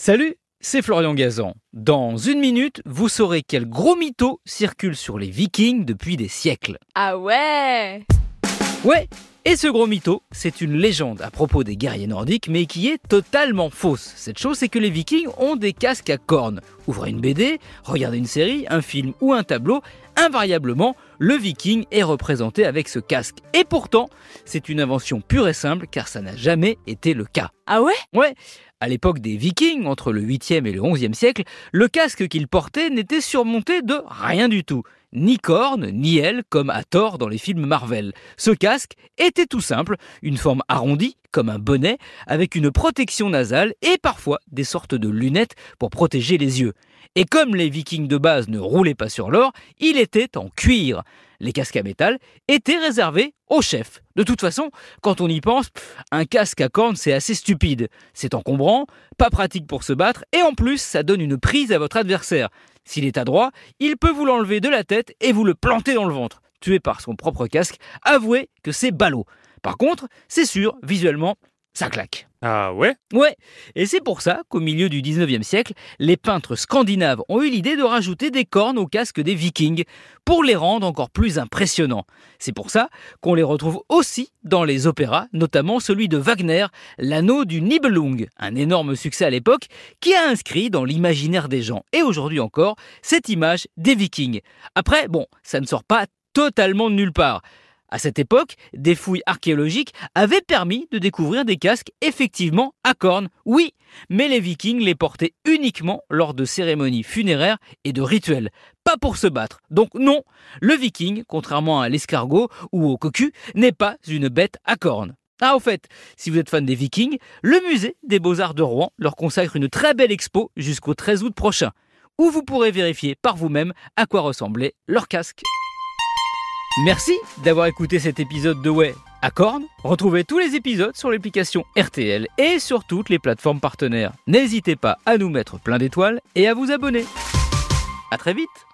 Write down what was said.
Salut, c'est Florian Gazan. Dans une minute, vous saurez quel gros mytho circule sur les vikings depuis des siècles. Ah ouais Ouais, et ce gros mytho, c'est une légende à propos des guerriers nordiques, mais qui est totalement fausse. Cette chose, c'est que les vikings ont des casques à cornes. Ouvrez une BD, regardez une série, un film ou un tableau, invariablement, le viking est représenté avec ce casque. Et pourtant, c'est une invention pure et simple, car ça n'a jamais été le cas. Ah ouais? Ouais, à l'époque des Vikings, entre le 8e et le 11e siècle, le casque qu'ils portaient n'était surmonté de rien du tout. Ni cornes, ni ailes, comme à tort dans les films Marvel. Ce casque était tout simple, une forme arrondie, comme un bonnet, avec une protection nasale et parfois des sortes de lunettes pour protéger les yeux. Et comme les vikings de base ne roulaient pas sur l'or, il était en cuir. Les casques à métal étaient réservés aux chefs. De toute façon, quand on y pense, un casque à cornes c'est assez stupide. C'est encombrant, pas pratique pour se battre, et en plus ça donne une prise à votre adversaire. S'il est adroit, il peut vous l'enlever de la tête et vous le planter dans le ventre. Tué par son propre casque, avouez que c'est ballot. Par contre, c'est sûr, visuellement, ça claque. Ah ouais? Ouais, et c'est pour ça qu'au milieu du 19e siècle, les peintres scandinaves ont eu l'idée de rajouter des cornes au casque des vikings pour les rendre encore plus impressionnants. C'est pour ça qu'on les retrouve aussi dans les opéras, notamment celui de Wagner, L'anneau du Nibelung, un énorme succès à l'époque qui a inscrit dans l'imaginaire des gens et aujourd'hui encore cette image des vikings. Après, bon, ça ne sort pas totalement de nulle part. À cette époque, des fouilles archéologiques avaient permis de découvrir des casques effectivement à cornes, oui, mais les vikings les portaient uniquement lors de cérémonies funéraires et de rituels, pas pour se battre. Donc non, le viking, contrairement à l'escargot ou au cocu, n'est pas une bête à cornes. Ah, au fait, si vous êtes fan des Vikings, le musée des Beaux-Arts de Rouen leur consacre une très belle expo jusqu'au 13 août prochain, où vous pourrez vérifier par vous-même à quoi ressemblait leur casque. Merci d'avoir écouté cet épisode de Ouais à cornes. Retrouvez tous les épisodes sur l'application RTL et sur toutes les plateformes partenaires. N'hésitez pas à nous mettre plein d'étoiles et à vous abonner. À très vite